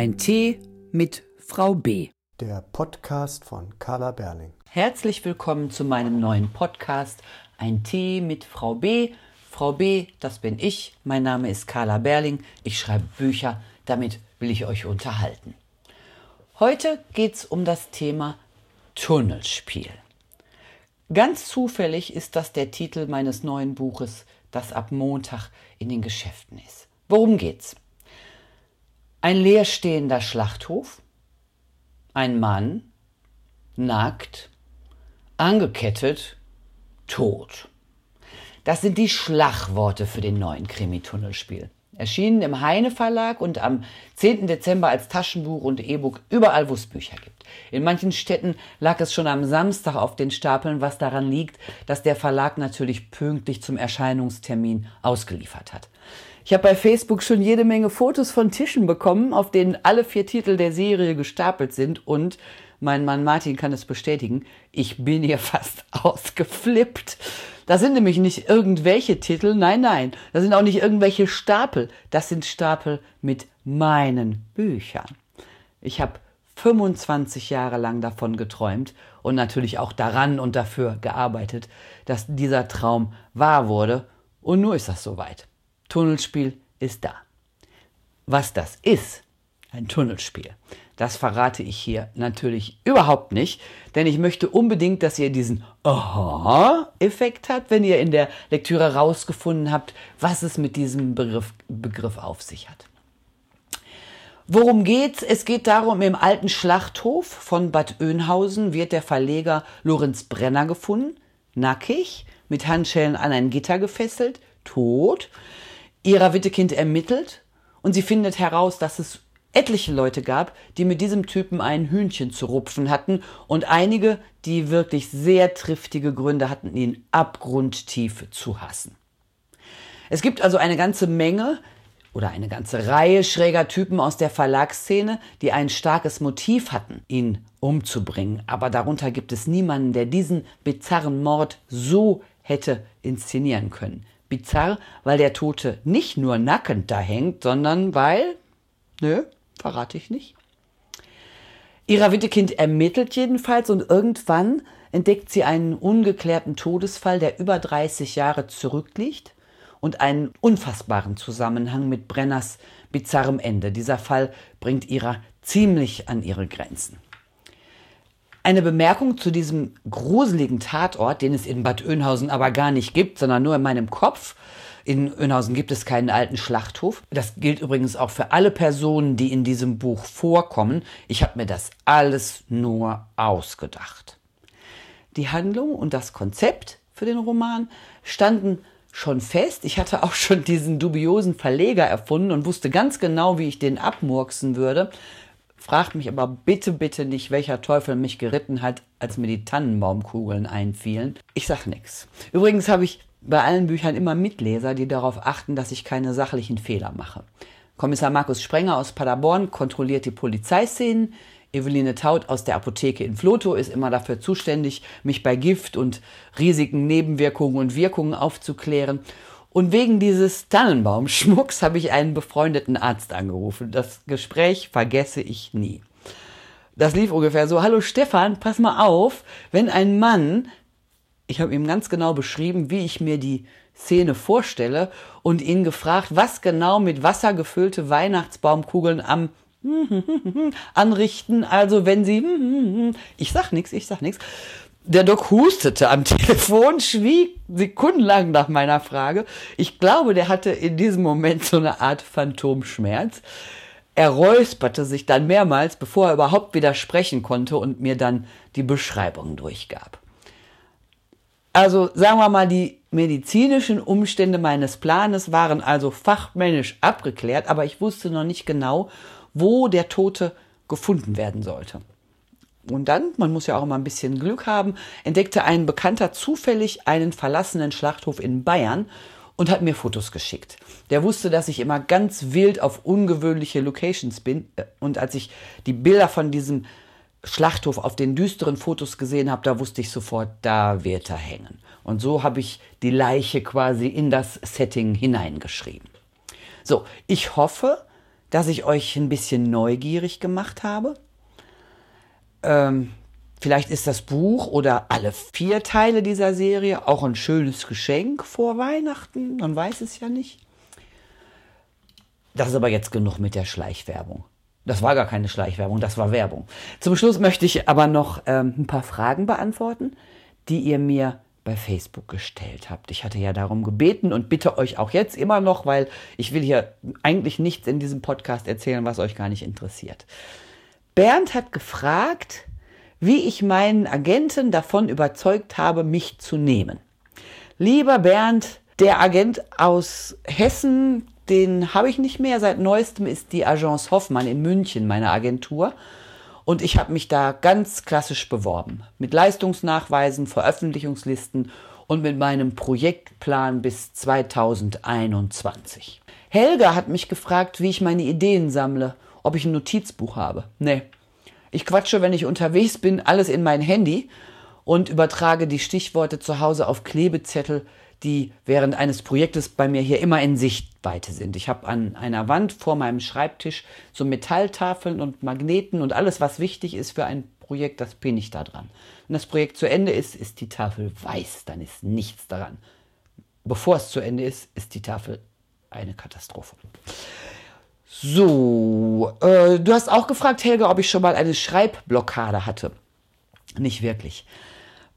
Ein Tee mit Frau B. Der Podcast von Carla Berling. Herzlich willkommen zu meinem neuen Podcast Ein Tee mit Frau B. Frau B, das bin ich. Mein Name ist Carla Berling. Ich schreibe Bücher. Damit will ich euch unterhalten. Heute geht es um das Thema Tunnelspiel. Ganz zufällig ist das der Titel meines neuen Buches, das ab Montag in den Geschäften ist. Worum geht's? Ein leerstehender Schlachthof, ein Mann, nackt, angekettet, tot. Das sind die Schlagworte für den neuen Krimi-Tunnelspiel. Erschienen im Heine Verlag und am 10. Dezember als Taschenbuch und E-Book überall, wo es Bücher gibt. In manchen Städten lag es schon am Samstag auf den Stapeln, was daran liegt, dass der Verlag natürlich pünktlich zum Erscheinungstermin ausgeliefert hat. Ich habe bei Facebook schon jede Menge Fotos von Tischen bekommen, auf denen alle vier Titel der Serie gestapelt sind und mein Mann Martin kann es bestätigen, ich bin hier fast ausgeflippt. Das sind nämlich nicht irgendwelche Titel, nein, nein, das sind auch nicht irgendwelche Stapel, das sind Stapel mit meinen Büchern. Ich habe 25 Jahre lang davon geträumt und natürlich auch daran und dafür gearbeitet, dass dieser Traum wahr wurde und nur ist das soweit. Tunnelspiel ist da. Was das ist, ein Tunnelspiel, das verrate ich hier natürlich überhaupt nicht, denn ich möchte unbedingt, dass ihr diesen Aha-Effekt habt, wenn ihr in der Lektüre rausgefunden habt, was es mit diesem Begriff, Begriff auf sich hat. Worum geht's? Es geht darum, im alten Schlachthof von Bad Oeynhausen wird der Verleger Lorenz Brenner gefunden, nackig, mit Handschellen an ein Gitter gefesselt, tot ihrer Wittekind ermittelt und sie findet heraus, dass es etliche Leute gab, die mit diesem Typen ein Hühnchen zu rupfen hatten und einige, die wirklich sehr triftige Gründe hatten, ihn abgrundtief zu hassen. Es gibt also eine ganze Menge oder eine ganze Reihe schräger Typen aus der Verlagsszene, die ein starkes Motiv hatten, ihn umzubringen. Aber darunter gibt es niemanden, der diesen bizarren Mord so hätte inszenieren können. Bizarr, weil der Tote nicht nur nackend da hängt, sondern weil, nö, verrate ich nicht. Ihrer Wittekind ermittelt jedenfalls und irgendwann entdeckt sie einen ungeklärten Todesfall, der über 30 Jahre zurückliegt und einen unfassbaren Zusammenhang mit Brenners bizarrem Ende. Dieser Fall bringt ihrer ziemlich an ihre Grenzen. Eine Bemerkung zu diesem gruseligen Tatort, den es in Bad Oeynhausen aber gar nicht gibt, sondern nur in meinem Kopf. In Oeynhausen gibt es keinen alten Schlachthof. Das gilt übrigens auch für alle Personen, die in diesem Buch vorkommen. Ich habe mir das alles nur ausgedacht. Die Handlung und das Konzept für den Roman standen schon fest. Ich hatte auch schon diesen dubiosen Verleger erfunden und wusste ganz genau, wie ich den abmurksen würde. Fragt mich aber bitte, bitte nicht, welcher Teufel mich geritten hat, als mir die Tannenbaumkugeln einfielen. Ich sag nix. Übrigens habe ich bei allen Büchern immer Mitleser, die darauf achten, dass ich keine sachlichen Fehler mache. Kommissar Markus Sprenger aus Paderborn kontrolliert die Polizeiszenen. Eveline Taut aus der Apotheke in Floto ist immer dafür zuständig, mich bei Gift und Risiken, Nebenwirkungen und Wirkungen aufzuklären. Und wegen dieses Tannenbaumschmucks habe ich einen befreundeten Arzt angerufen. Das Gespräch vergesse ich nie. Das lief ungefähr so, hallo Stefan, pass mal auf, wenn ein Mann, ich habe ihm ganz genau beschrieben, wie ich mir die Szene vorstelle und ihn gefragt, was genau mit Wasser gefüllte Weihnachtsbaumkugeln am anrichten, also wenn sie, ich sag nichts, ich sag nichts. Der Doc hustete am Telefon, schwieg sekundenlang nach meiner Frage. Ich glaube, der hatte in diesem Moment so eine Art Phantomschmerz. Er räusperte sich dann mehrmals, bevor er überhaupt wieder sprechen konnte und mir dann die Beschreibung durchgab. Also sagen wir mal, die medizinischen Umstände meines Planes waren also fachmännisch abgeklärt, aber ich wusste noch nicht genau, wo der Tote gefunden werden sollte. Und dann, man muss ja auch immer ein bisschen Glück haben, entdeckte ein Bekannter zufällig einen verlassenen Schlachthof in Bayern und hat mir Fotos geschickt. Der wusste, dass ich immer ganz wild auf ungewöhnliche Locations bin. Und als ich die Bilder von diesem Schlachthof auf den düsteren Fotos gesehen habe, da wusste ich sofort, da wird er hängen. Und so habe ich die Leiche quasi in das Setting hineingeschrieben. So, ich hoffe, dass ich euch ein bisschen neugierig gemacht habe. Ähm, vielleicht ist das Buch oder alle vier Teile dieser Serie auch ein schönes Geschenk vor Weihnachten. Man weiß es ja nicht. Das ist aber jetzt genug mit der Schleichwerbung. Das war gar keine Schleichwerbung, das war Werbung. Zum Schluss möchte ich aber noch ähm, ein paar Fragen beantworten, die ihr mir bei Facebook gestellt habt. Ich hatte ja darum gebeten und bitte euch auch jetzt immer noch, weil ich will hier eigentlich nichts in diesem Podcast erzählen, was euch gar nicht interessiert. Bernd hat gefragt, wie ich meinen Agenten davon überzeugt habe, mich zu nehmen. Lieber Bernd, der Agent aus Hessen, den habe ich nicht mehr. Seit neuestem ist die Agence Hoffmann in München meine Agentur. Und ich habe mich da ganz klassisch beworben. Mit Leistungsnachweisen, Veröffentlichungslisten und mit meinem Projektplan bis 2021. Helga hat mich gefragt, wie ich meine Ideen sammle, ob ich ein Notizbuch habe. Nee. Ich quatsche, wenn ich unterwegs bin, alles in mein Handy und übertrage die Stichworte zu Hause auf Klebezettel, die während eines Projektes bei mir hier immer in Sichtweite sind. Ich habe an einer Wand vor meinem Schreibtisch so Metalltafeln und Magneten und alles, was wichtig ist für ein Projekt, das pinne ich da dran. Wenn das Projekt zu Ende ist, ist die Tafel weiß, dann ist nichts daran. Bevor es zu Ende ist, ist die Tafel eine Katastrophe. So, äh, du hast auch gefragt, Helge, ob ich schon mal eine Schreibblockade hatte. Nicht wirklich.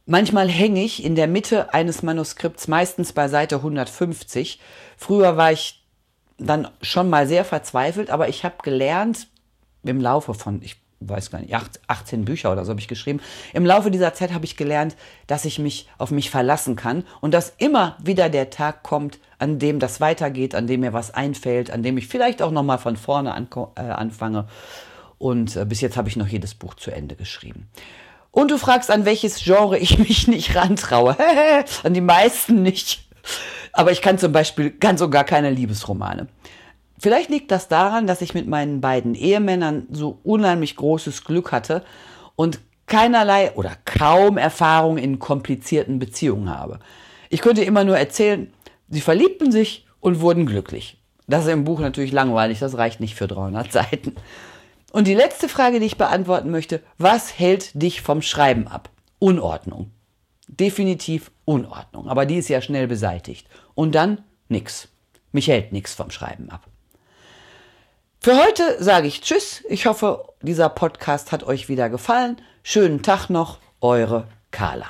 Manchmal hänge ich in der Mitte eines Manuskripts, meistens bei Seite 150. Früher war ich dann schon mal sehr verzweifelt, aber ich habe gelernt im Laufe von, ich weiß gar nicht, 18 Bücher oder so habe ich geschrieben. Im Laufe dieser Zeit habe ich gelernt, dass ich mich auf mich verlassen kann und dass immer wieder der Tag kommt, an dem das weitergeht, an dem mir was einfällt, an dem ich vielleicht auch noch mal von vorne an, äh, anfange. Und äh, bis jetzt habe ich noch jedes Buch zu Ende geschrieben. Und du fragst, an welches Genre ich mich nicht rantraue. an die meisten nicht. Aber ich kann zum Beispiel ganz und gar keine Liebesromane. Vielleicht liegt das daran, dass ich mit meinen beiden Ehemännern so unheimlich großes Glück hatte und keinerlei oder kaum Erfahrung in komplizierten Beziehungen habe. Ich könnte immer nur erzählen, sie verliebten sich und wurden glücklich. Das ist im Buch natürlich langweilig, das reicht nicht für 300 Seiten. Und die letzte Frage, die ich beantworten möchte, was hält dich vom Schreiben ab? Unordnung. Definitiv Unordnung, aber die ist ja schnell beseitigt. Und dann nix. Mich hält nichts vom Schreiben ab. Für heute sage ich Tschüss. Ich hoffe, dieser Podcast hat euch wieder gefallen. Schönen Tag noch, eure Carla.